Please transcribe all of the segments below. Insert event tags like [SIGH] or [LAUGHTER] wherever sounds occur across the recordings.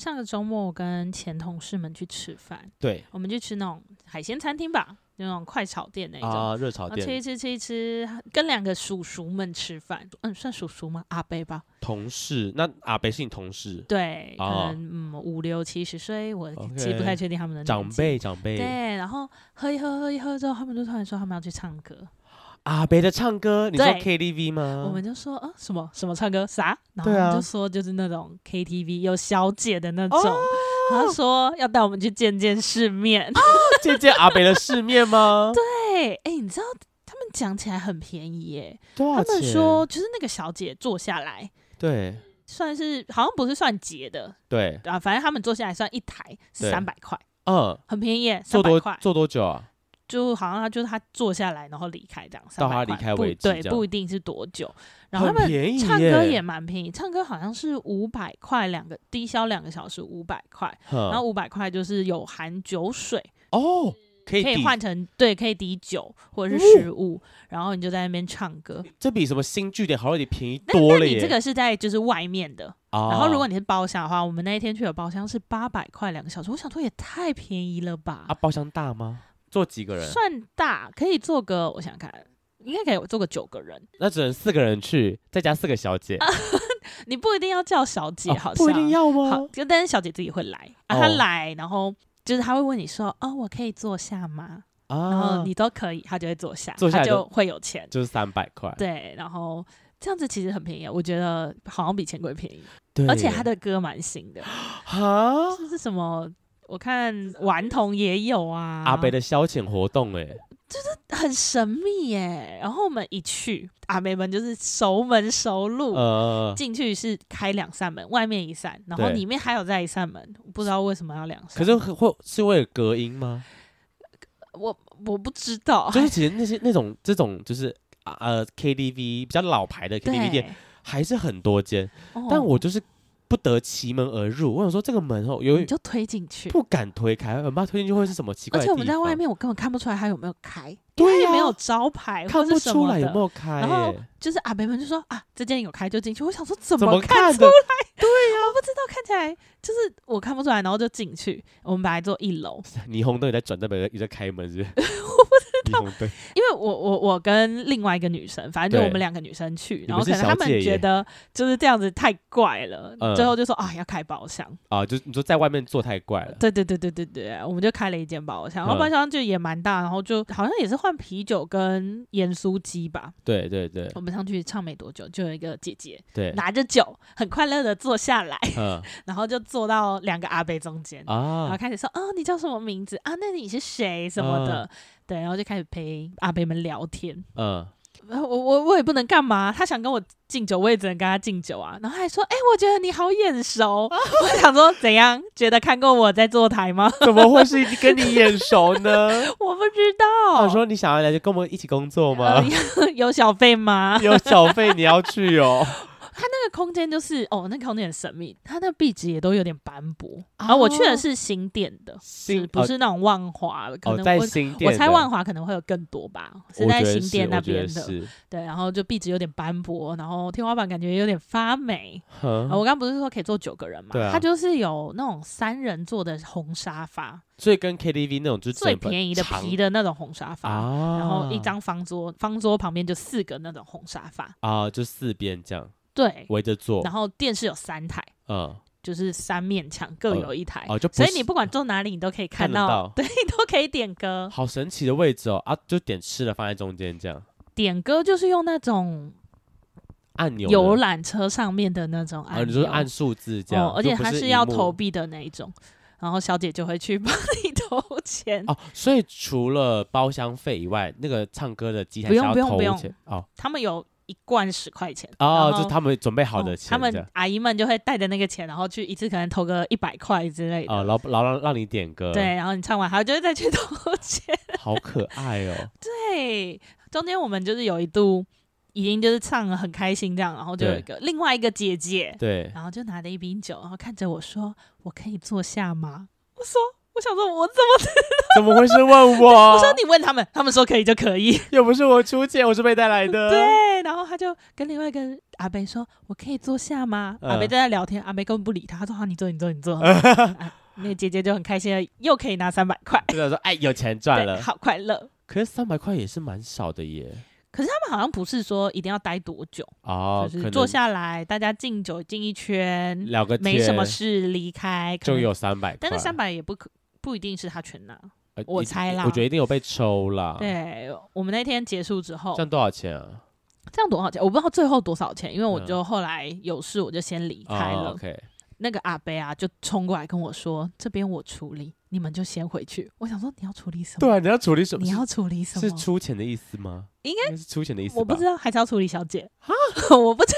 上个周末我跟前同事们去吃饭，对，我们去吃那种海鲜餐厅吧，那种快炒店那种啊，热炒店，吃一吃吃一吃，跟两个叔叔们吃饭，嗯，算叔叔吗？阿伯吧，同事，那阿伯是你同事？对，可能、哦、嗯五六七十岁，我其实不太确定他们的长辈长辈。对，然后喝一喝喝一喝之后，他们就突然说他们要去唱歌。阿北的唱歌，你说 KTV 吗？我们就说，啊，什么什么唱歌？啥？然后我们就说就是那种 KTV 有小姐的那种。哦、他说要带我们去见见世面，哦、见见阿北的世面吗？[LAUGHS] 对，哎、欸，你知道他们讲起来很便宜耶，多少钱？他们说就是那个小姐坐下来，对，算是好像不是算结的，对。啊，反正他们坐下来算一台是三百块，嗯，很便宜，坐多坐多久啊？就好像他就是他坐下来，然后离开这样，到他离开为止，对，不一定是多久。然后他们唱歌也蛮便宜，唱歌好像是五百块两个低消两个小时五百块，然后五百块就是有含酒水哦，可以可以换成对，可以抵酒或者是食物，然后你就在那边唱歌。这比什么新据点好像有点便宜多了耶。你这个是在就是外面的，然后如果你是包厢的话，我们那一天去的包厢是八百块两个小时，我想说也太便宜了吧？啊，包厢大吗？坐几个人？算大，可以坐个，我想看，应该可以坐个九个人。那只能四个人去，再加四个小姐。[LAUGHS] 你不一定要叫小姐，好像不一定要吗？好，就但是小姐自己会来啊，她来，然后就是她会问你说：“哦，我可以坐下吗？”然后你都可以，她就会坐下，坐下就会有钱，就是三百块。对，然后这样子其实很便宜，我觉得好像比钱柜便宜。对，而且他的歌蛮新的啊，[GASPS] 这是什么？我看顽童也有啊，阿北的消遣活动哎、欸，就是很神秘哎、欸。然后我们一去，阿北们就是熟门熟路，呃，进去是开两扇门，外面一扇，然后里面还有再一扇门，不知道为什么要两扇。可是会是为了隔音吗？我我不知道，就是其实那些那种这种就是呃 KTV 比较老牌的 KTV 店还是很多间，哦、但我就是。不得其门而入，我想说这个门哦，有你就推进去，不敢推开，很怕推进去会是什么奇怪的。而且我们在外面，我根本看不出来它有没有开，对呀，没有招牌，看不出来有没有开。然后就是阿北们就说啊，这间有开就进去。我想说怎么看出来？[LAUGHS] 对呀，我不知道，看起来就是我看不出来，然后就进去。我们本来坐一楼，[LAUGHS] 霓虹灯也在转，代表也在开门，是不是？[LAUGHS] [LAUGHS] 因为我我我跟另外一个女生，反正就我们两个女生去，然后可能他们觉得就是这样子太怪了，最后就说啊要开包厢。啊，就你说在外面坐太怪了。对对对对对对，我们就开了一间包厢，然后包厢就也蛮大，然后就好像也是换啤酒跟盐酥鸡吧。对对对，我们上去唱没多久，就有一个姐姐对。拿着酒很快乐的坐下来，[LAUGHS] 然后就坐到两个阿伯中间啊，然后开始说啊你叫什么名字？啊？那你是谁？什么的。对，然后就开始陪阿北们聊天。嗯，我我我也不能干嘛，他想跟我敬酒，我也只能跟他敬酒啊。然后还说，哎，我觉得你好眼熟。我想说，怎样？觉得看过我在坐台吗？怎么会是跟你眼熟呢？[LAUGHS] 我不知道。我说你想要来就跟我们一起工作吗？呃、[LAUGHS] 有小费吗？有小费你要去哦。它那个空间就是哦，那个空间很神秘，它那壁纸也都有点斑驳。然后我去的是新店的，是不是那种万华？可能我我猜万华可能会有更多吧，是在新店那边的。对，然后就壁纸有点斑驳，然后天花板感觉有点发霉。我刚不是说可以坐九个人嘛？它就是有那种三人坐的红沙发，所以跟 KTV 那种就是最便宜的皮的那种红沙发，然后一张方桌，方桌旁边就四个那种红沙发啊，就四边这样。对，围着坐，然后电视有三台，嗯，就是三面墙各有一台，哦，就所以你不管坐哪里，你都可以看到，[LAUGHS] 对，你都可以点歌，好神奇的位置哦，啊，就点吃的放在中间这样，点歌就是用那种按钮，游览车上面的那种按钮，哦，你说按数字这样，哦，而且它是要投币的那一种，然后小姐就会去帮你 [LAUGHS] 投钱，哦，所以除了包厢费以外，那个唱歌的机台不用不用不用，哦，他们有。一罐十块钱哦，就是他们准备好的钱，他们阿姨们就会带着那个钱，然后去一次可能投个一百块之类的。哦，然后然后让让你点歌，对，然后你唱完，还就会再去投钱，好可爱哦。[LAUGHS] 对，中间我们就是有一度已经就是唱了很开心这样，然后就有一个另外一个姐姐，对，然后就拿着一瓶酒，然后看着我说：“我可以坐下吗？”我说：“我想说，我怎么 [LAUGHS] 怎么会是问我？[LAUGHS] 我说你问他们，他们说可以就可以，[LAUGHS] 又不是我出钱，我是被带来的。对，然后他就跟另外一个阿北说：“我可以坐下吗？”嗯、阿伯在那聊天，阿北根本不理他，他说：“好，你坐，你坐，你坐。啊”那个姐姐就很开心，又可以拿三百块，就说：“哎，有钱赚了，好快乐。”可是三百块也是蛮少的耶。可是他们好像不是说一定要待多久哦，就是坐下来大家敬酒敬一圈，聊个天，没什么事离开就有三百块，但是三百也不可。不一定是他全拿，呃、我猜啦。我觉得一定有被抽啦。对，我们那天结束之后，这样多少钱啊？这样多少钱？我不知道最后多少钱，因为我就后来有事，我就先离开了。嗯 oh. 那个阿伯啊，就冲过来跟我说：“这边我处理，你们就先回去。”我想说，你要处理什么？对啊，你要处理什么？你要处理什么？是出钱的意思吗？应该是出钱的意思。我不知道，还是要处理小姐啊？[LAUGHS] 我不知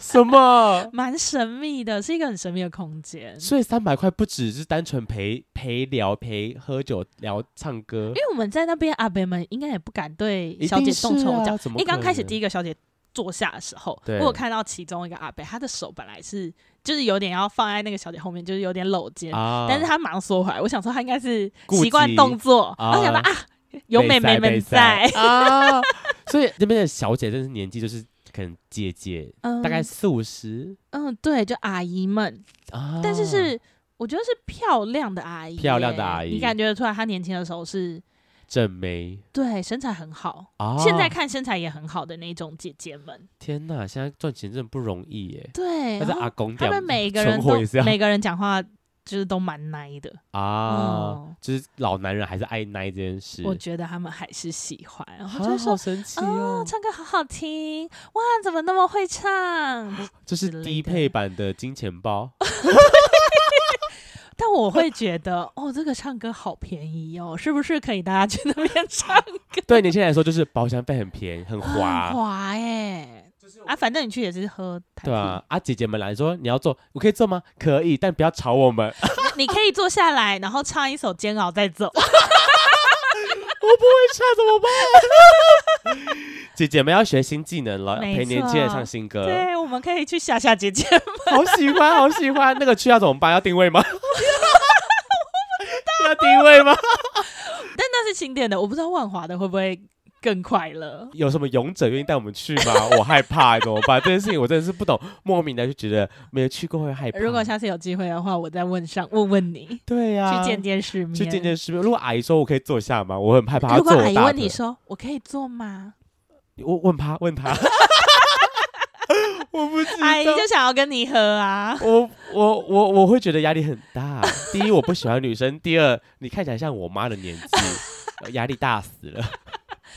什么，[LAUGHS] 蛮神秘的，是一个很神秘的空间。所以三百块不只是单纯陪陪聊、陪喝酒、聊唱歌。因为我们在那边，阿伯们应该也不敢对小姐动手脚。因为刚开始第一个小姐坐下的时候，我有看到其中一个阿伯，他的手本来是。就是有点要放在那个小姐后面，就是有点搂肩，啊、但是他马上缩回来。我想说他应该是习惯动作，然后想到啊，有妹妹们在。啊，[LAUGHS] 所以那边的小姐真是年纪就是可能姐姐，嗯、大概四五十，嗯，对，就阿姨们，啊、但是是我觉得是漂亮的阿姨，漂亮的阿姨，你感觉得出来她年轻的时候是。正妹，对，身材很好，哦、现在看身材也很好的那种姐姐们。天哪，现在赚钱真的不容易耶。对，但是阿公他们每个人都每个人讲话就是都蛮奶的 [LAUGHS] 啊，嗯、就是老男人还是爱奶这件事。我觉得他们还是喜欢，然后就说好神奇哦，哦，唱歌好好听，哇，怎么那么会唱？这是低配版的金钱豹。[LAUGHS] 但我会觉得，哦，这个唱歌好便宜哦，是不是可以大家去那边 [LAUGHS] 唱歌？对年轻人来说，就是包厢费很便宜，很滑，滑耶。啊，反正你去也是喝。对啊，啊，姐姐们来说，你要坐，我可以坐吗？可以，但不要吵我们。[LAUGHS] 你可以坐下来，然后唱一首《煎熬》再走。[LAUGHS] 我不会唱怎么办？[LAUGHS] 姐姐们要学新技能了，陪年轻人唱新歌。对，我们可以去吓吓姐姐们。好喜欢，[LAUGHS] 好喜欢。那个去要怎么办？要定位吗？[LAUGHS] 要定位吗？但那是新店的，我不知道万华的会不会更快乐。有什么勇者愿意带我们去吗？[LAUGHS] 我害怕，怎么办？这件事情我真的是不懂，莫名的就觉得没有去过会害怕。如果下次有机会的话，我再问上问问你。对呀、啊，去见见世面，去见见世面。如果阿姨说我可以坐下吗？我很害怕。如果阿姨问你说我可以坐吗？我问他，问他。[LAUGHS] 我不知道，阿姨就想要跟你喝啊！我我我我会觉得压力很大。第一，我不喜欢女生；第二，你看起来像我妈的年纪，压力大死了。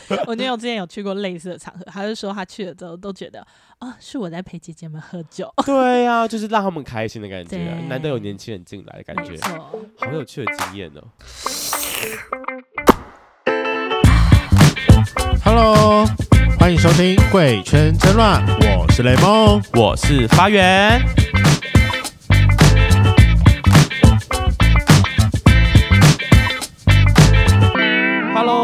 [LAUGHS] 我女友之前有去过类似的场合，她就说她去了之后都觉得啊、哦，是我在陪姐姐们喝酒。[LAUGHS] 对呀、啊，就是让他们开心的感觉，对难得有年轻人进来的感觉，好有趣的经验哦。Hello。欢迎收听《贵圈真乱》，我是雷梦，我是发源。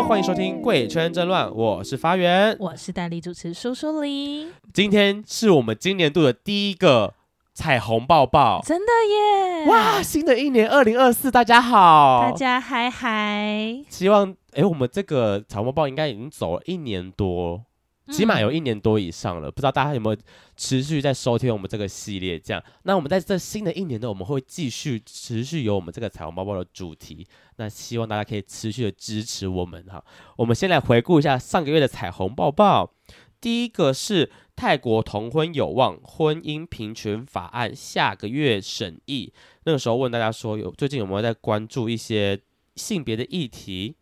欢迎收听《贵圈真乱》，我是发源，我是代理主持苏苏林。今天是我们今年度的第一个彩虹抱抱，真的耶！哇，新的一年二零二四，大家好，大家嗨嗨！希望哎，我们这个彩虹抱抱应该已经走了一年多。起码有一年多以上了，嗯、不知道大家有没有持续在收听我们这个系列？这样，那我们在这新的一年呢，我们会继续持续有我们这个彩虹包包的主题。那希望大家可以持续的支持我们哈。我们先来回顾一下上个月的彩虹抱抱。第一个是泰国同婚有望，婚姻平权法案下个月审议。那个时候问大家说，有最近有没有在关注一些性别的议题？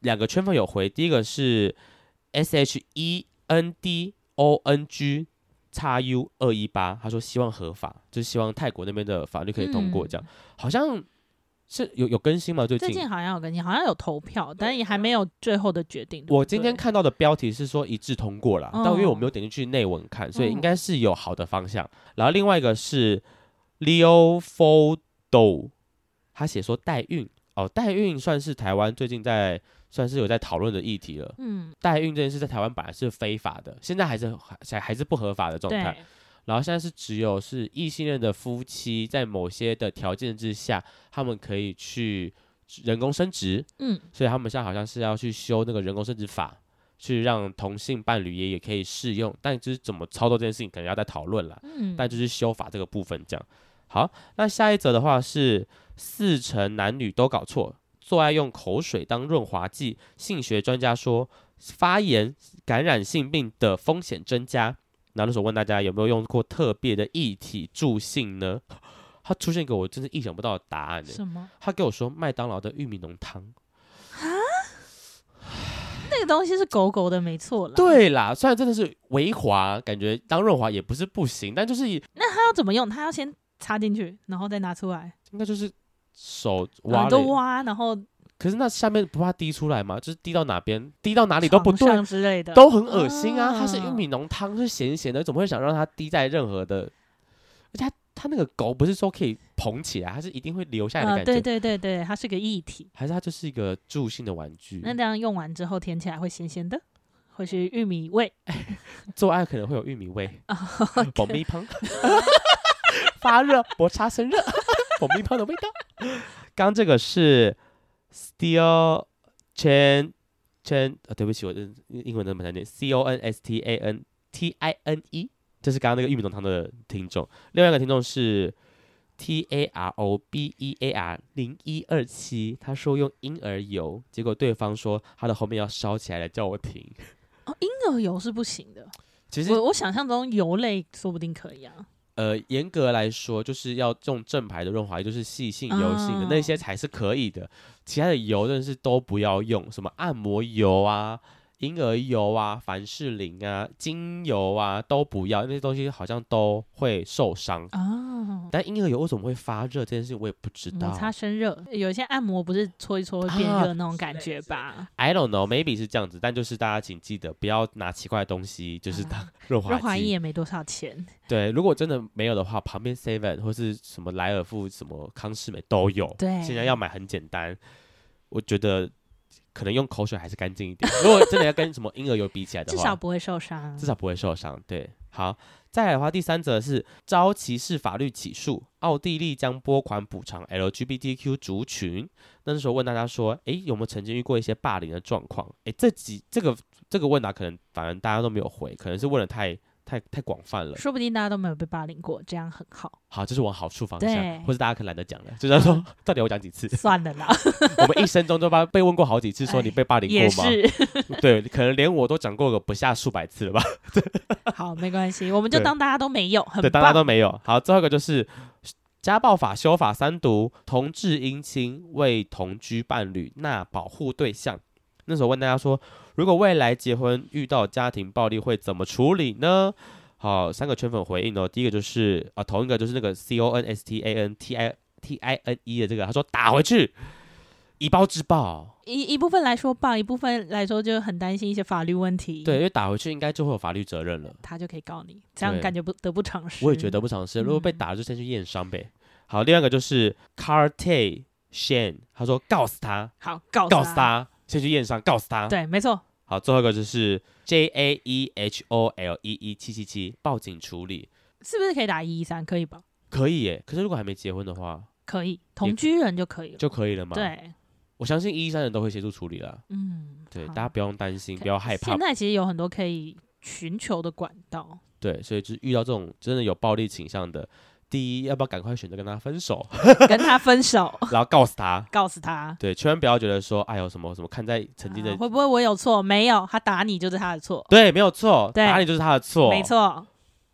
两个圈粉有回，第一个是 S H E。N D O N G 叉 U 二一八，他说希望合法，就是希望泰国那边的法律可以通过，这样、嗯、好像是有有更新吗？最近最近好像有更新，好像有投票，但也还没有最后的决定。我今天看到的标题是说一致通过了，嗯、但因为我没有点进去内文看，所以应该是有好的方向。嗯、然后另外一个是 Leo Fodo，他写说代孕哦，代孕算是台湾最近在。算是有在讨论的议题了。嗯，代孕这件事在台湾本来是非法的，现在还是还还是不合法的状态。对然后现在是只有是异性恋的夫妻在某些的条件之下，他们可以去人工生殖，嗯，所以他们现在好像是要去修那个人工生殖法，去让同性伴侣也也可以适用，但就是怎么操作这件事情，可能要再讨论了。嗯，但就是修法这个部分这样。好，那下一则的话是四成男女都搞错，做爱用口水当润滑剂，性学专家说发炎感染性病的风险增加。然后那时候问大家有没有用过特别的液体助性呢？他出现一个我真是意想不到的答案呢。什么？他给我说麦当劳的玉米浓汤。那个东西是狗狗的，没错啦。对啦，虽然真的是微滑，感觉当润滑也不是不行，但就是那他要怎么用？他要先插进去，然后再拿出来。应该就是手挖都挖，然后。可是那下面不怕滴出来吗？就是滴到哪边，滴到哪里都不对之类的，都很恶心啊！它是玉米浓汤，是咸咸的，怎么会想让它滴在任何的？而且它它那个狗不是说可以捧起来，它是一定会流下来的感觉。对对对对，它是个液体，还是它就是一个助性的玩具？那这样用完之后舔起来会咸咸的，会是玉米味。做爱可能会有玉米味，爆米香，Okay 发热摩擦生热，爆米香的味道。[LAUGHS] 刚这个是。Steel chin chin 啊，对不起，我的英文怎么难念？C O N S T A N T I N E，这是刚刚那个玉米浓汤的听众。另外一个听众是 T A R O B E A R 零一二七，他说用婴儿油，结果对方说他的后面要烧起来了，叫我停。哦，婴儿油是不行的。其实我我想象中油类说不定可以啊。呃，严格来说，就是要用正牌的润滑液，就是细性油性的、哦、那些才是可以的。其他的油真的是都不要用，什么按摩油啊、婴儿油啊、凡士林啊、精油啊都不要，那些东西好像都会受伤。哦，但婴儿油为什么会发热这件事，我也不知道。摩擦身热，有些按摩不是搓一搓会变热那种感觉吧、啊、？I don't know，maybe 是这样子，但就是大家请记得不要拿奇怪的东西，就是当 [LAUGHS] 润滑剂。润滑液也没多少钱。对，如果真的没有的话，旁边 Seven 或是什么莱尔富、什么康士美都有。对，现在要买很简单。我觉得可能用口水还是干净一点。[LAUGHS] 如果真的要跟什么婴儿油比起来的话，至少不会受伤。至少不会受伤。对，好，再来的话，第三则是遭歧视法律起诉，奥地利将拨款补偿 LGBTQ 族群。那时候问大家说，诶，有没有曾经遇过一些霸凌的状况？诶，这几这个这个问答可能反而大家都没有回，可能是问的太。太太广泛了，说不定大家都没有被霸凌过，这样很好。好，这是往好处方向，对或者大家可懒得讲了，就是说，[LAUGHS] 到底我讲几次？算了啦，[LAUGHS] 我们一生中都被问过好几次，说你被霸凌过吗？是，[LAUGHS] 对，可能连我都讲过个不下数百次了吧。好，没关系，我们就当大家都没有，很对，大家都没有。好，最后一个就是家暴法修法三读，同志姻亲为同居伴侣纳保护对象。那时候问大家说，如果未来结婚遇到家庭暴力会怎么处理呢？好，三个圈粉回应哦。第一个就是啊，同一个就是那个 C O N S T A N T I T I N E 的这个，他说打回去，以暴制暴。一一部分来说暴，一部分来说就很担心一些法律问题。对，因为打回去应该就会有法律责任了，他就可以告你，这样感觉不得不偿失。我也觉得不偿失。如果被打了，就先去验伤呗。好，另外一个就是 Carte Shane，他说告死他，好告告死他。先去验伤，告诉他。对，没错。好，最后一个就是 J A E H O L E E 七七七，报警处理，是不是可以打一一三？可以吧？可以耶。可是如果还没结婚的话，可以，同居人就可以了，就可以了吗？对，我相信一一三人都会协助处理了。嗯，对，大家不用担心，不要害怕。现在其实有很多可以寻求的管道。对，所以就是遇到这种真的有暴力倾向的。第一，要不要赶快选择跟他分手？跟他分手，[LAUGHS] 然后告诉他，告诉他，对，千万不要觉得说，哎呦，什么什么，看在曾经的、啊，会不会我有错？没有，他打你就是他的错，对，没有错，对。打你就是他的错，没错，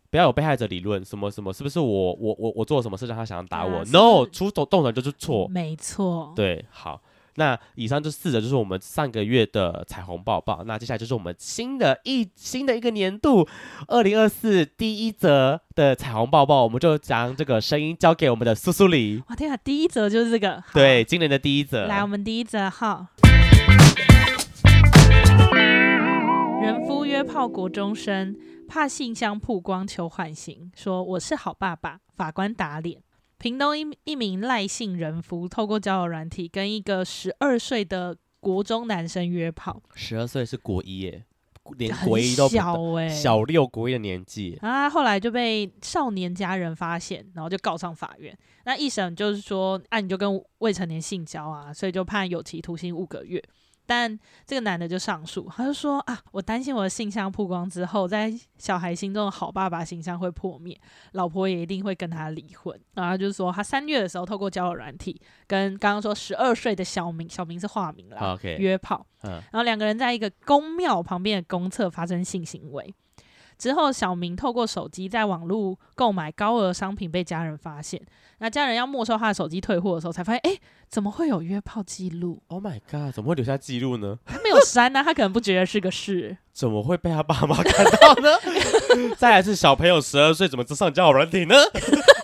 不要有被害者理论，什么什么，是不是我我我我做了什么事让他想要打我、啊、？No，出手动手就是错，没错，对，好。那以上这四则就是我们上个月的彩虹报报。那接下来就是我们新的一新的一个年度，二零二四第一则的彩虹报报，我们就将这个声音交给我们的苏苏里。哇天啊，第一则就是这个，对，今年的第一则。来，我们第一则哈。人夫约炮国中生，怕信箱曝光求缓刑，说我是好爸爸，法官打脸。屏东一一名赖姓人夫透过交友软体跟一个十二岁的国中男生约炮，十二岁是国一耶，连国一都小哎、欸，小六国一的年纪啊，后来就被少年家人发现，然后就告上法院。那一审就是说，啊，你就跟未成年性交啊，所以就判有期徒刑五个月。但这个男的就上诉，他就说啊，我担心我的性向曝光之后，在小孩心中的好爸爸形象会破灭，老婆也一定会跟他离婚。然后就是说，他三月的时候透过交友软体跟刚刚说十二岁的小明，小明是化名啦，okay, 约炮，嗯，然后两个人在一个公庙旁边的公厕发生性行为。之后，小明透过手机在网络购买高额商品，被家人发现。那家人要没收他的手机退货的时候，才发现，哎，怎么会有约炮记录？Oh my god！怎么会留下记录呢？他没有删呢、啊，他可能不觉得是个事。[LAUGHS] 怎么会被他爸妈看到呢？[LAUGHS] 再来是小朋友十二岁，怎么上交友软体呢？[LAUGHS]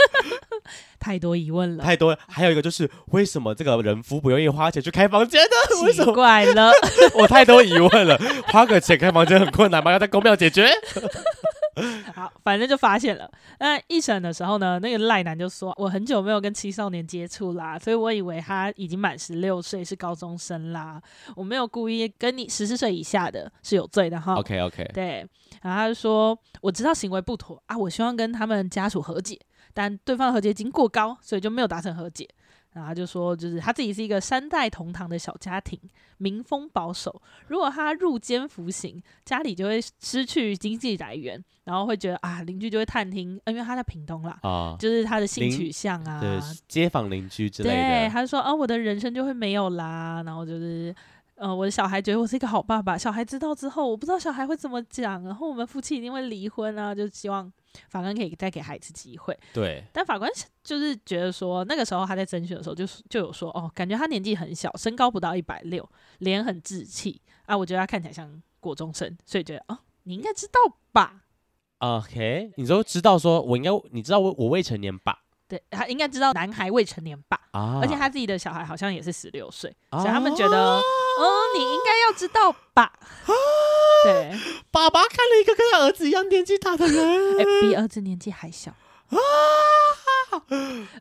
太多疑问了，太多。还有一个就是，为什么这个人夫不愿意花钱去开房间呢？[LAUGHS] [LAUGHS] 为什么？奇怪了，[LAUGHS] 我太多疑问了。花个钱开房间很困难吗？要在公庙解决？好，反正就发现了。那一审的时候呢，那个赖男就说：“我很久没有跟青少年接触啦，所以我以为他已经满十六岁，是高中生啦。我没有故意跟你十四岁以下的是有罪的哈。” OK OK，对。然后他就说：“我知道行为不妥啊，我希望跟他们家属和解。”但对方的和解金过高，所以就没有达成和解。然后他就说，就是他自己是一个三代同堂的小家庭，民风保守。如果他入监服刑，家里就会失去经济来源，然后会觉得啊，邻居就会探听，因为他在屏东啦，啊，就是他的性取向啊，对，街坊邻居之类的。对，他就说啊，我的人生就会没有啦。然后就是。呃，我的小孩觉得我是一个好爸爸。小孩知道之后，我不知道小孩会怎么讲，然后我们夫妻一定会离婚啊！就希望法官可以再给孩子机会。对，但法官就是觉得说，那个时候他在侦讯的时候就，就就有说，哦，感觉他年纪很小，身高不到一百六，脸很稚气啊，我觉得他看起来像国中生，所以觉得哦，你应该知道吧？OK，你都知道说，我应该，你知道我我未成年吧？对，他应该知道男孩未成年吧，啊，而且他自己的小孩好像也是十六岁，啊，所以他们觉得，嗯，你应该要知道吧？啊，对，爸爸看了一个跟他儿子一样年纪大的人，欸，比儿子年纪还小啊，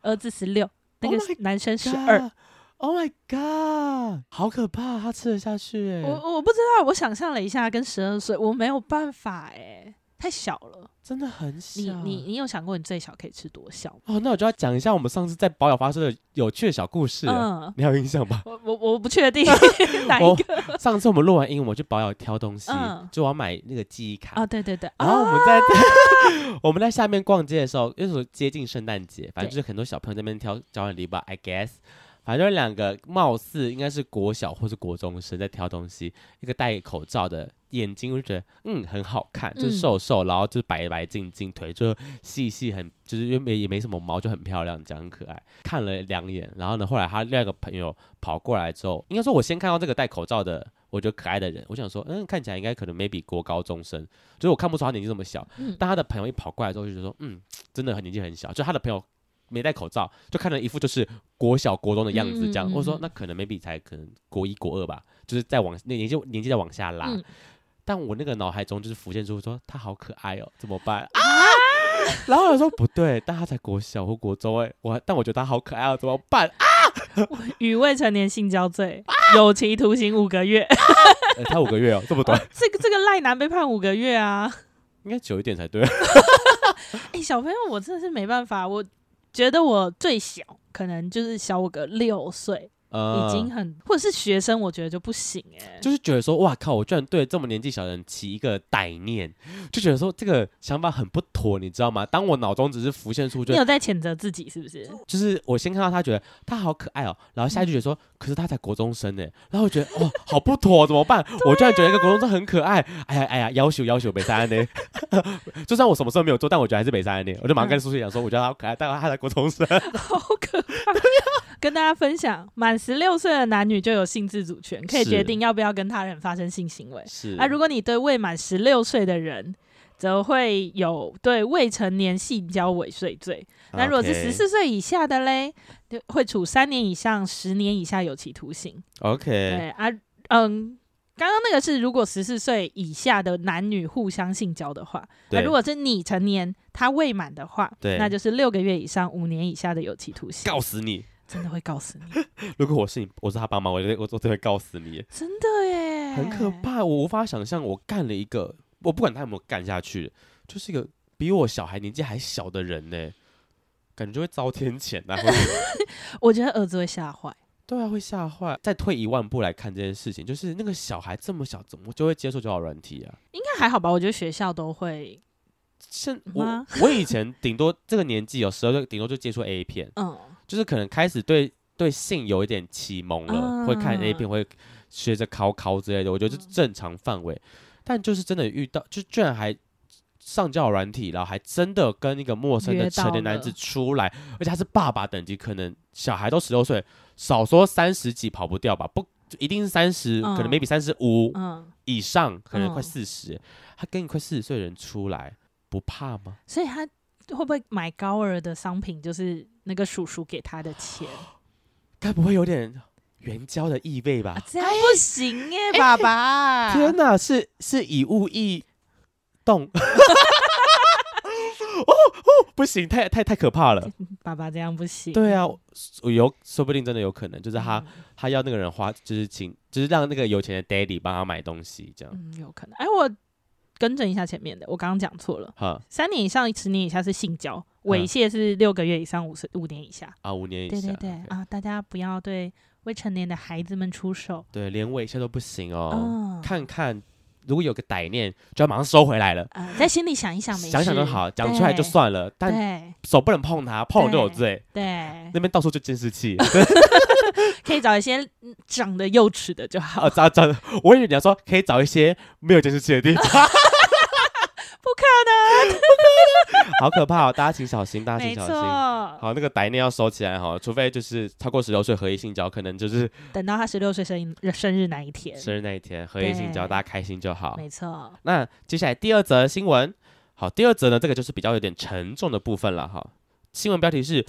儿子十六，那个男生十二，Oh my god，好可怕，他吃得下去？哎，我我不知道，我想象了一下，跟十二岁，我没有办法，哎。太小了，真的很小。你你你有想过你最小可以吃多小吗哦，那我就要讲一下我们上次在保养发生的有趣的小故事。嗯，你还有印象吧？我我我不确定 [LAUGHS] 哪一个。上次我们录完音，我们去保养挑东西，嗯、就我要买那个记忆卡。哦，对对对。然后我们在、啊、[LAUGHS] 我们在下面逛街的时候，那时候接近圣诞节，反正就是很多小朋友在那边挑交换礼物，I guess。反正两个貌似应该是国小或是国中生在挑东西，一个戴口罩的，眼睛我就觉得嗯很好看，就是瘦瘦，然后就是白白净净，腿就细细很，就是因为也没什么毛，就很漂亮，这样很可爱。看了两眼，然后呢，后来他另外一个朋友跑过来之后，应该说我先看到这个戴口罩的，我觉得可爱的人，我想说嗯看起来应该可能 maybe 国高中生，就是我看不出他年纪这么小，但他的朋友一跑过来之后就觉得说嗯真的很年纪很小，就他的朋友。没戴口罩，就看了一副就是国小国中的样子，这样。我、嗯、说那可能 maybe 才可能国一国二吧，就是再往那年纪年纪再往下拉。嗯、但我那个脑海中就是浮现出说他好可爱哦，怎么办啊？[LAUGHS] 然后我说不对，但他才国小或国中哎，我但我觉得他好可爱哦，怎么办啊？[LAUGHS] 与未成年性交罪，有期徒刑五个月。[LAUGHS] 他五个月哦，这么短？哦、这个这个赖男被判五个月啊？应该久一点才对。哎、欸，小朋友，我真的是没办法，我。觉得我最小，可能就是小我个六岁。呃、已经很，或者是学生，我觉得就不行哎、欸，就是觉得说，哇靠，我居然对这么年纪小的人起一个歹念，就觉得说这个想法很不妥，你知道吗？当我脑中只是浮现出，就你有在谴责自己是不是？就是我先看到他，觉得他好可爱哦，然后下一句觉得说，嗯、可是他才国中生呢，然后我觉得哇，好不妥，怎么办？啊、我居然觉得一个国中生很可爱，哎呀哎呀，要求要求北山呢，[LAUGHS] 就算我什么事都没有做，但我觉得还是北山呢，我就马上跟叔叔讲说，我觉得他好可爱，但他才国中生，[LAUGHS] 好可怕。跟大家分享，满十六岁的男女就有性自主权，可以决定要不要跟他人发生性行为。是啊，如果你对未满十六岁的人，则会有对未成年性交未遂罪。那如果是十四岁以下的嘞，就会处三年以上十年以下有期徒刑。OK，对啊，嗯，刚刚那个是如果十四岁以下的男女互相性交的话，那如果是你成年他未满的话，对，那就是六个月以上五年以下的有期徒刑。告死你！真的会告诉你！[LAUGHS] 如果我是你，我是他爸妈，我我我真会告诉你！真的耶！很可怕。我无法想象，我干了一个，我不管他有没有干下去，就是一个比我小孩年纪还小的人呢，感觉就会遭天谴呐。[LAUGHS] 我觉得儿子会吓坏。对啊，会吓坏。再退一万步来看这件事情，就是那个小孩这么小，怎么就会接受交友软体啊？应该还好吧？我觉得学校都会。像我，我以前顶多这个年纪有十二岁，顶多就接触 A 片，[LAUGHS] 嗯，就是可能开始对对性有一点启蒙了，嗯、会看 A 片，会学着考考之类的，我觉得这是正常范围。嗯、但就是真的遇到，就居然还上交软体，然后还真的跟一个陌生的成年男子出来，而且他是爸爸等级，可能小孩都十六岁，少说三十几跑不掉吧？不，一定是三十、嗯，可能 maybe 三十五以上，可能快四十、嗯，他跟一块四十岁的人出来。不怕吗？所以他会不会买高额的商品？就是那个叔叔给他的钱，该不会有点援交的意味吧？啊、这样不行耶，欸、爸爸！天哪，是是以物易动 [LAUGHS] 哦哦，不行，太太太可怕了！[LAUGHS] 爸爸这样不行。对啊，有说不定真的有可能，就是他、嗯、他要那个人花，就是请，就是让那个有钱的 daddy 帮他买东西，这样。嗯，有可能。哎，我。更正一下前面的，我刚刚讲错了。三年以上，十年以下是性交，猥亵是六个月以上，五十五年以下啊，五年以下。对对对、okay. 啊，大家不要对未成年的孩子们出手。对，连猥亵都不行哦。嗯、看看，如果有个歹念，就要马上收回来了。呃、在心里想一想，想想就好，讲出来就算了。但手不能碰它，碰了就有罪。对，那边到处就监视器。[LAUGHS] 可以找一些长得幼齿的就好。啊，找找，我以为你要说可以找一些没有监视器的地方。[LAUGHS] 不可能，[LAUGHS] 好可怕哦！大家请小心，大家请小心。好，那个歹念要收起来哈，除非就是超过十六岁合意性交，可能就是等到他十六岁生日生日那一天，生日那一天合意性交，大家开心就好。没错。那接下来第二则新闻，好，第二则呢，这个就是比较有点沉重的部分了哈。新闻标题是：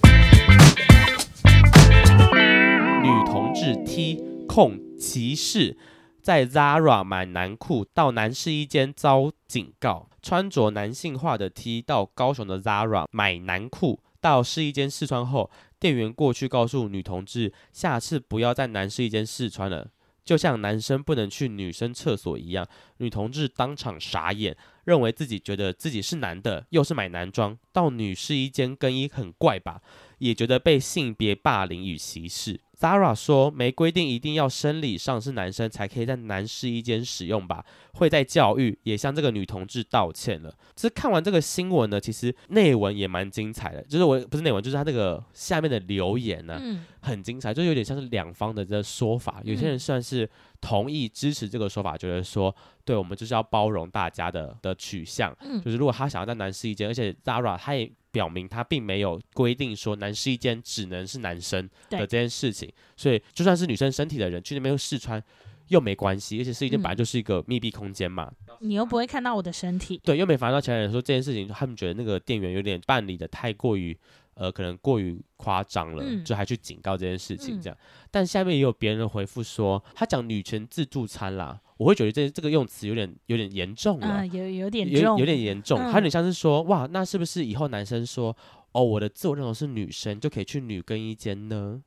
女同志踢控歧视。在 Zara 买男裤到男试衣间遭警告，穿着男性化的 T 到高雄的 Zara 买男裤到试衣间试穿后，店员过去告诉女同志，下次不要在男试衣间试穿了，就像男生不能去女生厕所一样。女同志当场傻眼，认为自己觉得自己是男的，又是买男装到女试衣间更衣很怪吧，也觉得被性别霸凌与歧视。Zara 说：“没规定一定要生理上是男生才可以在男试衣间使用吧？会在教育，也向这个女同志道歉了。其实看完这个新闻呢，其实内文也蛮精彩的。就是我不是内文，就是他那个下面的留言呢、啊嗯，很精彩，就有点像是两方的这个说法。有些人算是同意支持这个说法，觉得说，对我们就是要包容大家的的取向。就是如果他想要在男试衣间，而且 Zara 他也。”表明他并没有规定说男试衣间只能是男生的这件事情，所以就算是女生身体的人去那边又试穿又没关系，而且试衣间本来就是一个密闭空间嘛，你又不会看到我的身体，对，又没烦到其他人说这件事情，他们觉得那个店员有点办理的太过于呃，可能过于夸张了，嗯，就还去警告这件事情这样。嗯，但下面也有别人回复说，他讲女权自助餐啦。我会觉得这这个用词有点有点严重了，呃、有有点有有点严重，还有点像是说，哇，那是不是以后男生说，哦，我的自我认同是女生，就可以去女更衣间呢？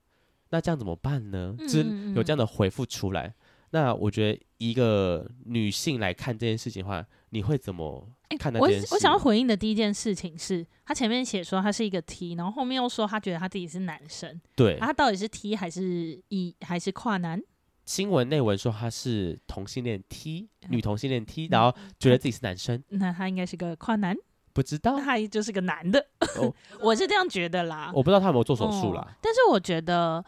那这样怎么办呢？嗯、就是有这样的回复出来。那我觉得一个女性来看这件事情的话，你会怎么看待这件事？我我想要回应的第一件事情是，他前面写说他是一个 T，然后后面又说他觉得他自己是男生，对，他到底是 T 还是 E 还是跨男？新闻内文说他是同性恋 T，女同性恋 T，然后觉得自己是男生，那他应该是个跨男，不知道，那他就是个男的，哦、[LAUGHS] 我是这样觉得啦，我不知道他有没有做手术啦、哦，但是我觉得。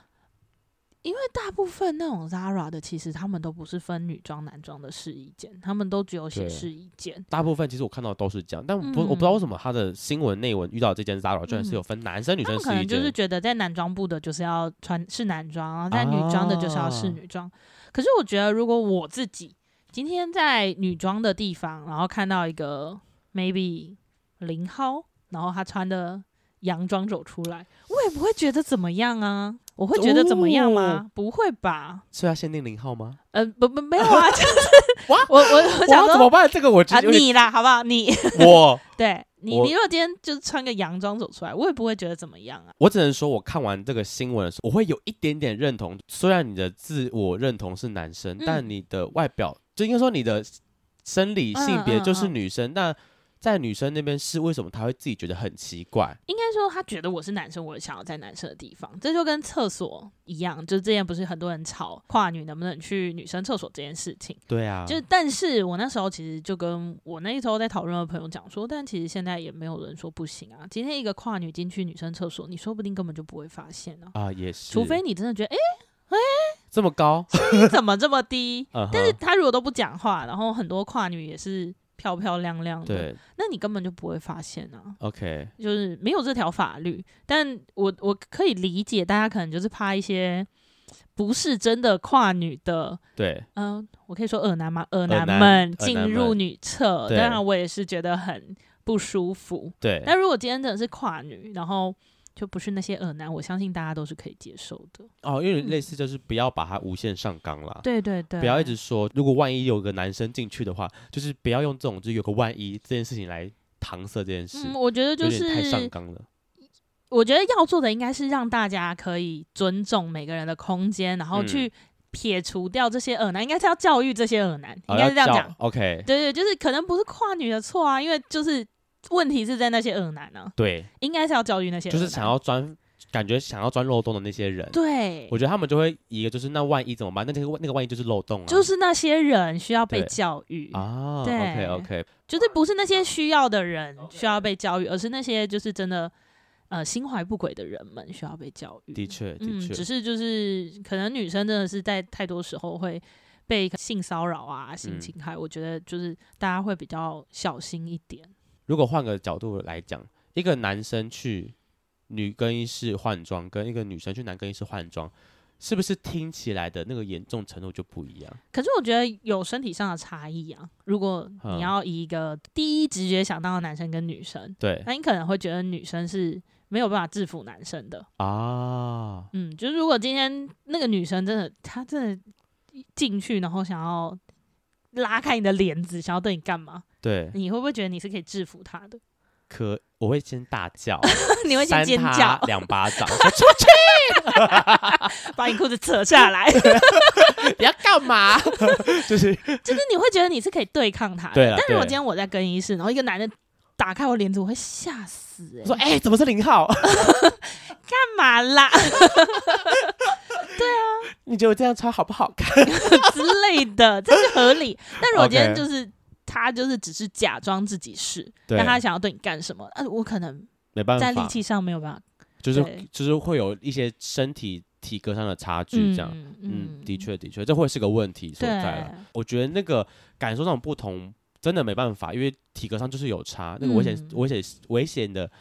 因为大部分那种 Zara 的，其实他们都不是分女装、男装的试衣间，他们都只有写试衣间。大部分其实我看到都是这样，但不、嗯，我不知道为什么他的新闻内文遇到这件 Zara 居然是有分男生、女生试衣间。他们可能就是觉得在男装部的就是要穿是男装，然后在女装的就是要试女装、啊。可是我觉得，如果我自己今天在女装的地方，然后看到一个 maybe 零号，然后他穿的洋装走出来，我也不会觉得怎么样啊。我会觉得怎么样吗？哦、不会吧？是要限定零号吗？呃，不不，没有啊，[LAUGHS] 就是我我我想说怎么办？这个我觉得、啊、你啦，好不好？你我 [LAUGHS] 对你你如果今天就是穿个洋装走出来，我也不会觉得怎么样啊。我只能说，我看完这个新闻的时候，我会有一点点认同。虽然你的自我认同是男生，嗯、但你的外表，就应该说你的生理性别就是女生，那、嗯。嗯嗯在女生那边是为什么她会自己觉得很奇怪？应该说她觉得我是男生，我想要在男生的地方，这就跟厕所一样。就之前不是很多人吵跨女能不能去女生厕所这件事情？对啊，就但是我那时候其实就跟我那时候在讨论的朋友讲说，但其实现在也没有人说不行啊。今天一个跨女进去女生厕所，你说不定根本就不会发现啊。啊，也是，除非你真的觉得，哎、欸、哎、欸，这么高，怎么这么低？[LAUGHS] 但是他如果都不讲话，然后很多跨女也是。漂漂亮亮的，那你根本就不会发现啊。OK，就是没有这条法律，但我我可以理解，大家可能就是怕一些不是真的跨女的，对，嗯、呃，我可以说恶男吗？恶男们进入女厕，当然我也是觉得很不舒服。对，但如果今天真的是跨女，然后。就不是那些恶男，我相信大家都是可以接受的哦。因为类似就是不要把它无限上纲了，对对对，不要一直说，如果万一有个男生进去的话，就是不要用这种就有个万一这件事情来搪塞这件事。嗯，我觉得就是太上纲了。我觉得要做的应该是让大家可以尊重每个人的空间，然后去撇除掉这些恶男，应该是要教育这些恶男，应该是这样讲。OK，对对，就是可能不是跨女的错啊，因为就是。问题是在那些恶男呢？对，应该是要教育那些，就是想要钻，感觉想要钻漏洞的那些人。对，我觉得他们就会一个就是那万一怎么办？那那个那个万一就是漏洞啊。就是那些人需要被教育啊。对，OK OK，就是不是那些需要的人需要被教育，而是那些就是真的呃心怀不轨的人们需要被教育。的确，的确，嗯，只是就是可能女生真的是在太多时候会被性骚扰啊、性侵害，我觉得就是大家会比较小心一点。如果换个角度来讲，一个男生去女更衣室换装，跟一个女生去男更衣室换装，是不是听起来的那个严重程度就不一样？可是我觉得有身体上的差异啊。如果你要以一个第一直觉想到的男生跟女生，对，那你可能会觉得女生是没有办法制服男生的啊。嗯，就是如果今天那个女生真的，她真的进去，然后想要拉开你的帘子，想要对你干嘛？对，你会不会觉得你是可以制服他的？可我会先大叫，[LAUGHS] 你会先尖叫，两巴掌，[LAUGHS] 说出去，[LAUGHS] 把你裤子扯下来，你要干嘛？就是就是你会觉得你是可以对抗他的。对，但如果今天我在更衣室，然后一个男的打开我帘子，我会吓死、欸。哎，说哎、欸，怎么是零号？干嘛啦？对啊，你觉得我这样穿好不好看之类的，这是合理。但如果今天就是。他就是只是假装自己是，但他想要对你干什么？呃，我可能没办法，在力气上没有办法，就是就是会有一些身体体格上的差距，这样，嗯，嗯，的确的确，这会是个问题所在了。我觉得那个感受上不同，真的没办法，因为体格上就是有差，那个危险、嗯、危险危险的。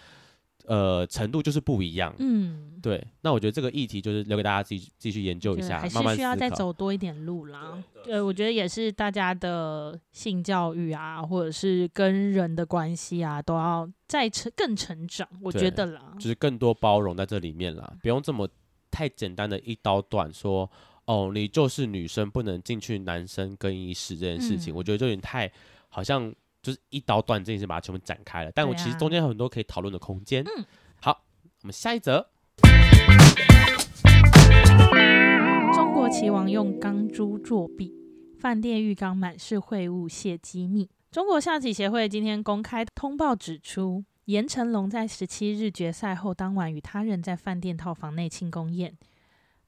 呃，程度就是不一样。嗯，对。那我觉得这个议题就是留给大家自己继续研究一下，还是需要再走多一点路啦。对，我觉得也是大家的性教育啊，或者是跟人的关系啊，都要再成更成长。我觉得啦，就是更多包容在这里面啦，不用这么太简单的一刀断说哦，你就是女生不能进去男生更衣室这件事情，嗯、我觉得就有点太好像。就是一刀断，这件事把它全部展开了。但我其实中间有很多可以讨论的空间。嗯，好，我们下一则。中国棋王用钢珠作弊，饭店浴缸满是秽物泄机密。中国象棋协会今天公开通报指出，严成龙在十七日决赛后当晚与他人在饭店套房内庆功宴，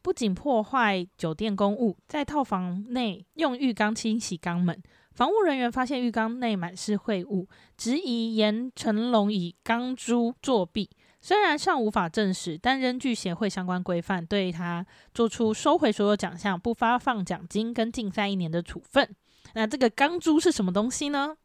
不仅破坏酒店公物，在套房内用浴缸清洗肛门。防务人员发现浴缸内满是秽物，质疑严成龙以钢珠作弊。虽然尚无法证实，但仍据协会相关规范，对他做出收回所有奖项、不发放奖金跟禁赛一年的处分。那这个钢珠是什么东西呢？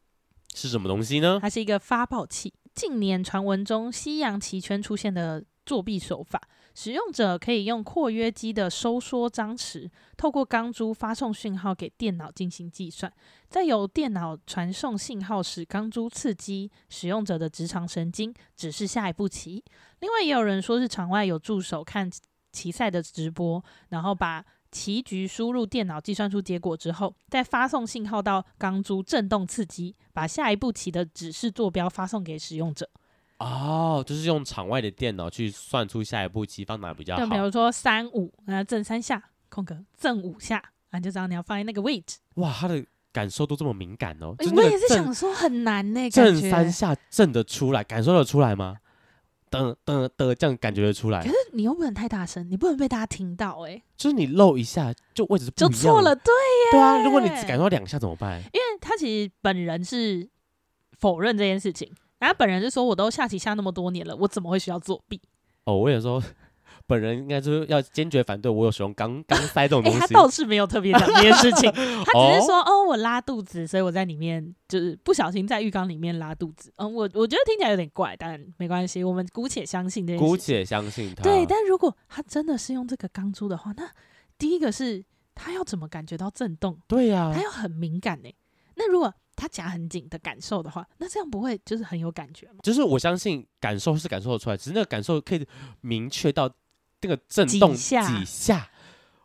是什么东西呢？它是一个发报器。近年传闻中，西洋棋圈出现的作弊手法。使用者可以用括约肌的收缩张弛，透过钢珠发送讯号给电脑进行计算，再由电脑传送信号使，钢珠刺激使用者的直肠神经，指示下一步棋。另外，也有人说是场外有助手看棋赛的直播，然后把棋局输入电脑计算出结果之后，再发送信号到钢珠震动刺激，把下一步棋的指示坐标发送给使用者。哦，就是用场外的电脑去算出下一步棋放哪比较好。就比如说三五，然后震三下，空格震五下，啊，就知道你要放在那个位置。哇，他的感受都这么敏感哦！欸、我也是想说很难呢，震三下震得出来，感受得出来吗？噔噔噔，这样感觉得出来。可是你又不能太大声，你不能被大家听到哎。就是你漏一下，就位置就错了，对呀。对啊，如果你只感受到两下怎么办？因为他其实本人是否认这件事情，然后本人就说，我都下棋下那么多年了，我怎么会需要作弊？哦，我也说。本人应该就是要坚决反对我有使用钢钢塞这种东西。欸、他倒是没有特别讲这件事情，[LAUGHS] 他只是说哦，哦，我拉肚子，所以我在里面就是不小心在浴缸里面拉肚子。嗯，我我觉得听起来有点怪，但没关系，我们姑且相信这件事。姑且相信他。对，但如果他真的是用这个钢珠的话，那第一个是他要怎么感觉到震动？对呀、啊，他要很敏感呢。那如果他夹很紧的感受的话，那这样不会就是很有感觉吗？就是我相信感受是感受得出来，只是那个感受可以明确到。这个震动几下，几下，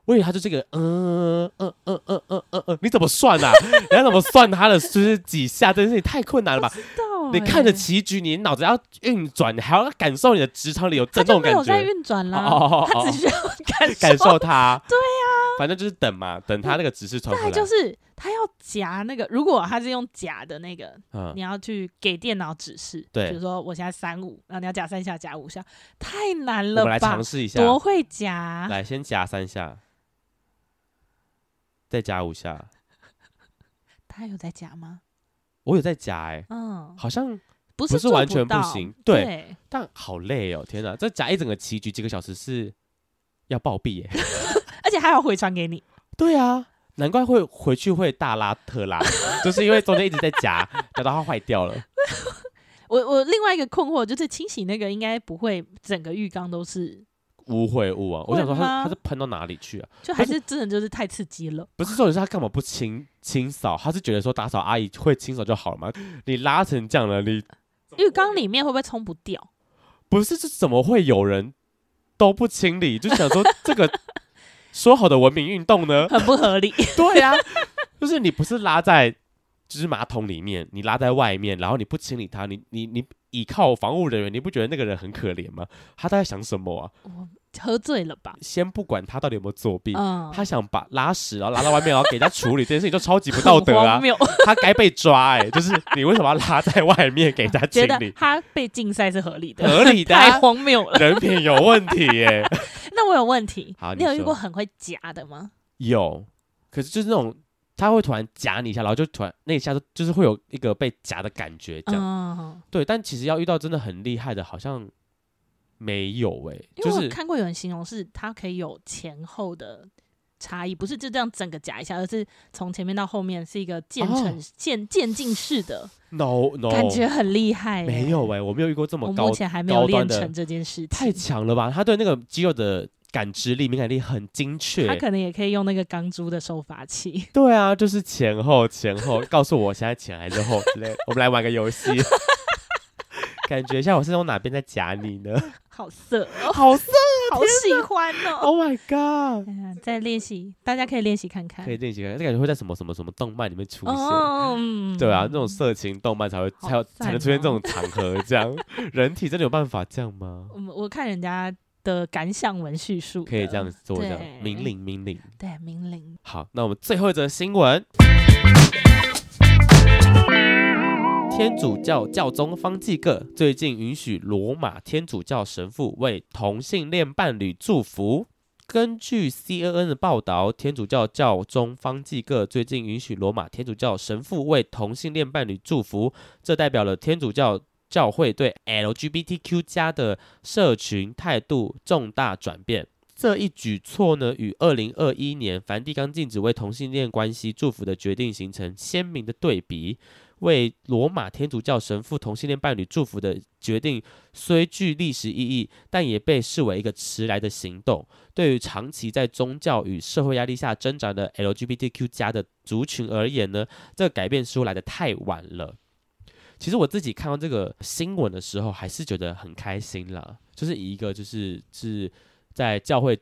我以为他就这个，嗯嗯嗯嗯嗯嗯嗯，你怎么算啊？你要怎么算他的就是几下？这件事情太困难了吧？你看着棋局，你脑子要运转，你还要感受你的职场里有震动感觉。他没有在运转啦，他只需要感感受它。对呀，反正就是等嘛，等他那个指示传出来。就是他要夹那个，如果他是用夹的那个，你要去给电脑指示。对，比如说我现在三五，然后你要夹三下，夹五下，太难了吧？我们来尝试一下，多会夹？来，先夹三下，再夹五下。[LAUGHS] 他有在夹吗？我有在夹哎、欸，嗯，好像不是完全不行，对，对，但好累哦，天哪，这夹一整个棋局几个小时是要暴毙耶，[LAUGHS] 而且还要回传给你。对啊，难怪会回去会大拉特拉，[LAUGHS] 就是因为中间一直在夹，夹到它坏掉了。[LAUGHS] 我我另外一个困惑就是清洗那个应该不会整个浴缸都是。污秽物啊！我想说它它是喷到哪里去啊？就还是真的就是太刺激了。不是重点是他干嘛不清清扫？他是觉得说打扫阿姨会清扫就好了吗？你拉成这样了，你浴缸里面会不会冲不掉？不是，这怎么会有人都不清理？就想说这个说好的文明运动呢？很不合理。[LAUGHS] 对呀、啊，就是你不是拉在就是马桶里面，你拉在外面，然后你不清理它，你你你倚靠防务人员，你不觉得那个人很可怜吗？他在想什么啊？喝醉了吧？先不管他到底有没有作弊，嗯、他想把拉屎然后拉到外面，然后给他处理这件事情，就超级不道德啊！[LAUGHS] 他该被抓哎、欸！就是你为什么要拉在外面给他清理？他被禁赛是合理的，合理的、啊，太荒谬了，人品有问题耶、欸！[LAUGHS] 那我有问题，好，你，你有遇过很会夹的吗？有，可是就是那种他会突然夹你一下，然后就突然那一下就就是会有一个被夹的感觉，这样、嗯、对。但其实要遇到真的很厉害的，好像。没有诶、欸，因为我看过有人形容是它可以有前后的差异，不是就这样整个夹一下，而是从前面到后面是一个渐成渐渐进式的。No No，感觉很厉害、欸。没有诶、欸，我没有遇过这么高，我目前还没有练成这件事情。太强了吧？他对那个肌肉的感知力、敏感力很精确。他可能也可以用那个钢珠的收发器。对啊，就是前后前后，告诉我现在前还是后之类。我们来玩个游戏。[LAUGHS] 感觉一下，我是从哪边在夹你呢？[LAUGHS] 好色，好色，[LAUGHS] 好喜欢哦！Oh my god！在练习，大家可以练习看看，可以练习看看。这感觉会在什么什么什么动漫里面出现？对啊，那种色情动漫才会才有才能出现这种场合。这样，人体真的有办法这样吗？我我看人家的感想文叙述，可以这样做，这样命令明令，对明令。好，那我们最后一则新闻。天主教教宗方济各最近允许罗马天主教神父为同性恋伴侣祝福。根据 CNN 的报道，天主教教宗方济各最近允许罗马天主教神父为同性恋伴侣祝福，这代表了天主教教会对 LGBTQ 加的社群态度重大转变。这一举措呢，与2021年梵蒂冈禁止为同性恋关系祝福的决定形成鲜明的对比。为罗马天主教神父同性恋伴侣祝福的决定虽具历史意义，但也被视为一个迟来的行动。对于长期在宗教与社会压力下挣扎的 LGBTQ 加的族群而言呢，这个改变似乎来得太晚了。其实我自己看到这个新闻的时候，还是觉得很开心啦。就是以一个就是是在教会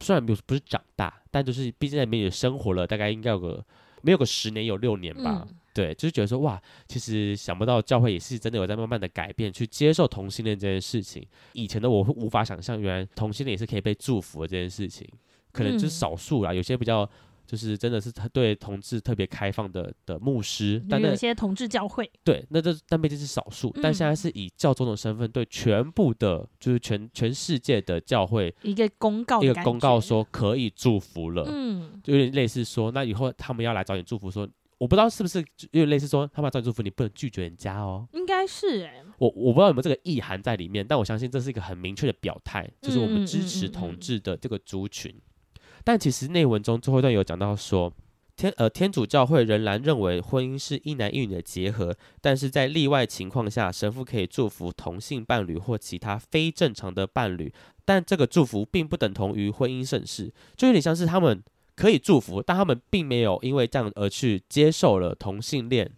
虽然不不是长大，但就是毕竟在里面也生活了，大概应该有个没有个十年有六年吧。对，就是觉得说哇，其实想不到教会也是真的有在慢慢的改变，去接受同性恋这件事情。以前的我会无法想象，原来同性恋也是可以被祝福的这件事情，可能就是少数啦，嗯、有些比较。就是真的是他对同志特别开放的的牧师，但那有些同志教会。对，那这但毕竟是少数，嗯、但现在是以教宗的身份对全部的，就是全全世界的教会一个公告，一个公告说可以祝福了，嗯，就有点类似说，那以后他们要来找你祝福说，说我不知道是不是有点类似说，他们要祝福，你不能拒绝人家哦，应该是哎、欸，我我不知道有没有这个意涵在里面，但我相信这是一个很明确的表态，就是我们支持同志的这个族群，嗯嗯嗯嗯，但其实内文中最后一段有讲到说。天呃，天主教会仍然认为婚姻是一男一女的结合，但是在例外情况下，神父可以祝福同性伴侣或其他非正常的伴侣，但这个祝福并不等同于婚姻盛世，就有点像是他们可以祝福，但他们并没有因为这样而去接受了同性恋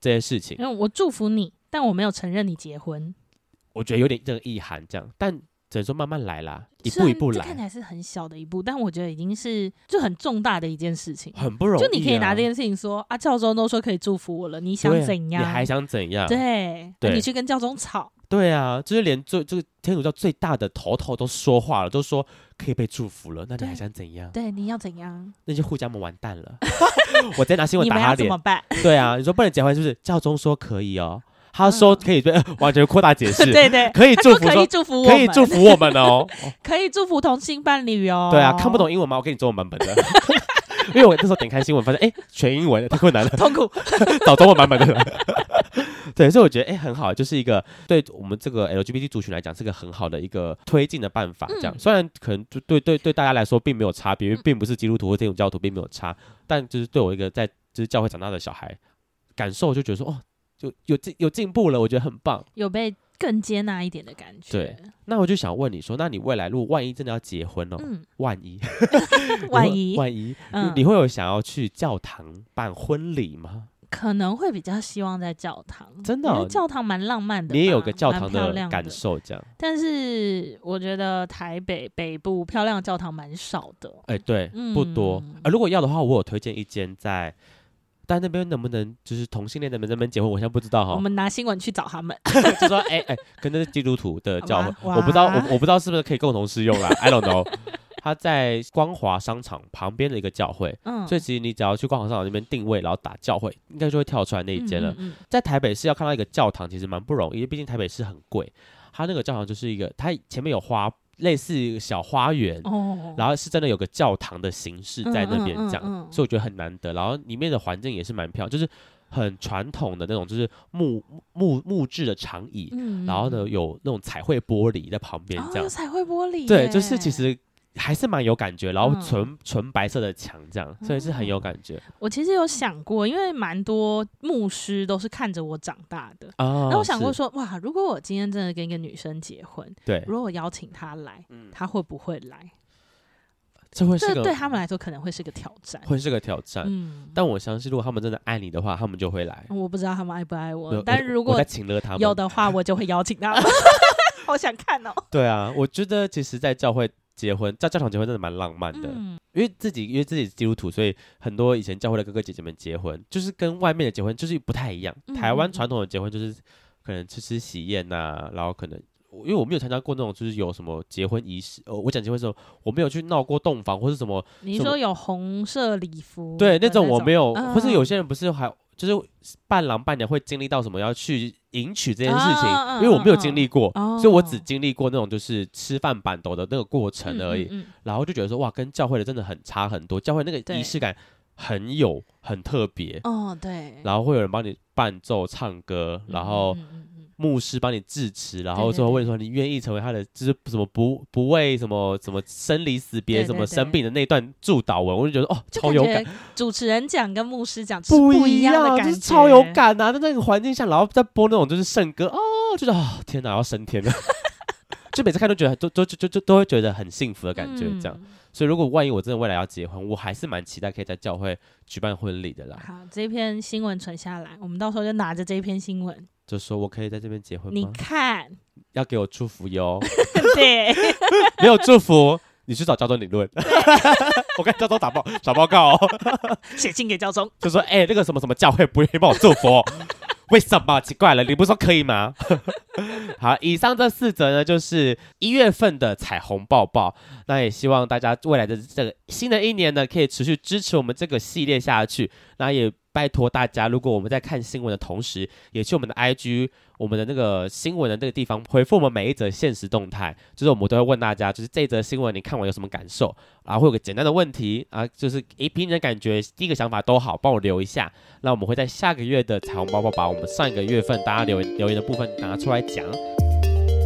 这件事情。因为我祝福你，但我没有承认你结婚，我觉得有点这个意涵这样，但。只能说慢慢来啦，一步一步来。看起来是很小的一步，但我觉得已经是就很重大的一件事情，很不容易、啊。就你可以拿这件事情说啊，教宗都说可以祝福我了，你想怎样？你还想怎样？对，对、啊，你去跟教宗吵。对啊，就是连最这个天主教最大的头头都说话了，都说可以被祝福了，那你还想怎样？对，你要怎样？那些护家盟完蛋了，[LAUGHS] 我直接拿新闻打他脸。怎么办？对啊，你说不能结婚，是不是？教宗说可以哦。他说可以对，完全扩大解释，[LAUGHS] 对对，可以祝福，可以祝福，可以祝福我们哦，[LAUGHS] 可以祝福同性伴侣哦。对啊，看不懂英文吗？我给你中文版本的，因为我那时候点开新闻，发现哎，全英文太困难了，痛苦，找中文版本的。[LAUGHS] 对，所以我觉得哎，很好，就是一个对我们这个 LGBT 族群来讲，是个很好的一个推进的办法。这样虽然可能就对对对大家来说并没有差别，因为并不是基督徒或天主教徒并没有差，但就是对我一个在就是教会长大的小孩，感受就觉得说哦。就有进有进步了，我觉得很棒，有被更接纳一点的感觉。对，那我就想问你说，那你未来如果万一真的要结婚哦，嗯、万一，[LAUGHS] 万一，万一，嗯、你会有想要去教堂办婚礼吗？可能会比较希望在教堂，真的、哦，因为教堂蛮浪漫的，你也有个教堂的感受这样。但是我觉得台北北部漂亮的教堂蛮少的，哎、欸，对，不多。嗯、啊，如果要的话，我有推荐一间在。但那边能不能就是同性恋的人能不能结婚？我现在不知道哈。我们拿新闻去找他们，[LAUGHS] 就说哎哎、欸欸，跟那是基督徒的教会，我不知道我我不知道是不是可以共同适用啦。[LAUGHS] I don't know。他在光华商场旁边的一个教会，嗯，所以其实你只要去光华商场那边定位，然后打教会，应该就会跳出来那一间了。嗯嗯嗯，在台北市要看到一个教堂，其实蛮不容易，毕竟台北市很贵。他那个教堂就是一个，他前面有花。类似小花园，哦、然后是真的有个教堂的形式在那边这样，嗯嗯嗯嗯、所以我觉得很难得。然后里面的环境也是蛮漂亮，就是很传统的那种，就是木木木质的长椅，嗯、然后呢有那种彩绘玻璃在旁边这样，哦、彩绘玻璃，对，就是其实。还是蛮有感觉，然后纯纯、嗯、白色的墙这样，所以是很有感觉。我其实有想过，因为蛮多牧师都是看着我长大的，那、哦、我想过说，哇，如果我今天真的跟一个女生结婚，对，如果我邀请她来，嗯、她会不会来？这会是这对他们来说可能会是个挑战，会是个挑战。嗯，但我相信，如果他们真的爱你的话，他们就会来。我不知道他们爱不爱我，但是如果有的话，我就会邀请他们。[LAUGHS] 好想看哦。对啊，我觉得其实，在教会。结婚在教堂结婚真的蛮浪漫的，嗯、因为自己因为自己是基督徒，所以很多以前教会的哥哥姐姐们结婚，就是跟外面的结婚就是不太一样。嗯、台湾传统的结婚就是可能吃吃喜宴呐、啊，然后可能因为我没有参加过那种就是有什么结婚仪式，呃，我讲结婚的时候我没有去闹过洞房或是什么。你说有红色礼服？对，那种我没有，嗯、或是有些人不是还。就是伴郎伴娘会经历到什么要去迎娶这件事情，因为我没有经历过，所以我只经历过那种就是吃饭板斗的那个过程而已。然后就觉得说哇，跟教会的真的很差很多，教会那个仪式感很有很特别。哦，对。然后会有人帮你伴奏唱歌，然后。牧师帮你致辞，然后最后问说：“你愿意成为他的，就是什么不不为什么什么生离死别、什么生病的那段祝祷文？”我就觉得哦，超有感。主持人讲跟牧师讲不一样的感觉，就是超有感啊！在那个环境下，然后再播那种就是圣歌哦，就是哦，天哪，要升天了！[LAUGHS] 就每次看都觉得都都就就就都会觉得很幸福的感觉，这样。嗯、所以如果万一我真的未来要结婚，我还是蛮期待可以在教会举办婚礼的啦。好，这篇新闻存下来，我们到时候就拿着这篇新闻。就说我可以在这边结婚吗？你看，要给我祝福哟。[LAUGHS] 对，[LAUGHS] 没有祝福，你去找教宗理论，[LAUGHS] 我跟教宗打报找报告哦，写信给教宗，就说哎、欸，那个什么什么教会不愿意帮我祝福，为什么？奇怪了，你不是说可以吗？好，以上这四则呢，就是一月份的彩虹抱抱。那也希望大家未来的这个新的一年呢，可以持续支持我们这个系列下去。那也。拜托大家，如果我们在看新闻的同时，也去我们的 IG，我们的那个新闻的那个地方回复我们每一则现实动态，就是我们都会问大家，就是这则新闻你看完有什么感受，然后会有个简单的问题啊，就是一凭你的感觉，第一个想法都好，帮我留一下。那我们会在下个月的彩虹包包把我们上一个月份大家留言留言的部分拿出来讲。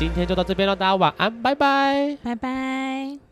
今天就到这边了，大家晚安，拜拜，拜拜。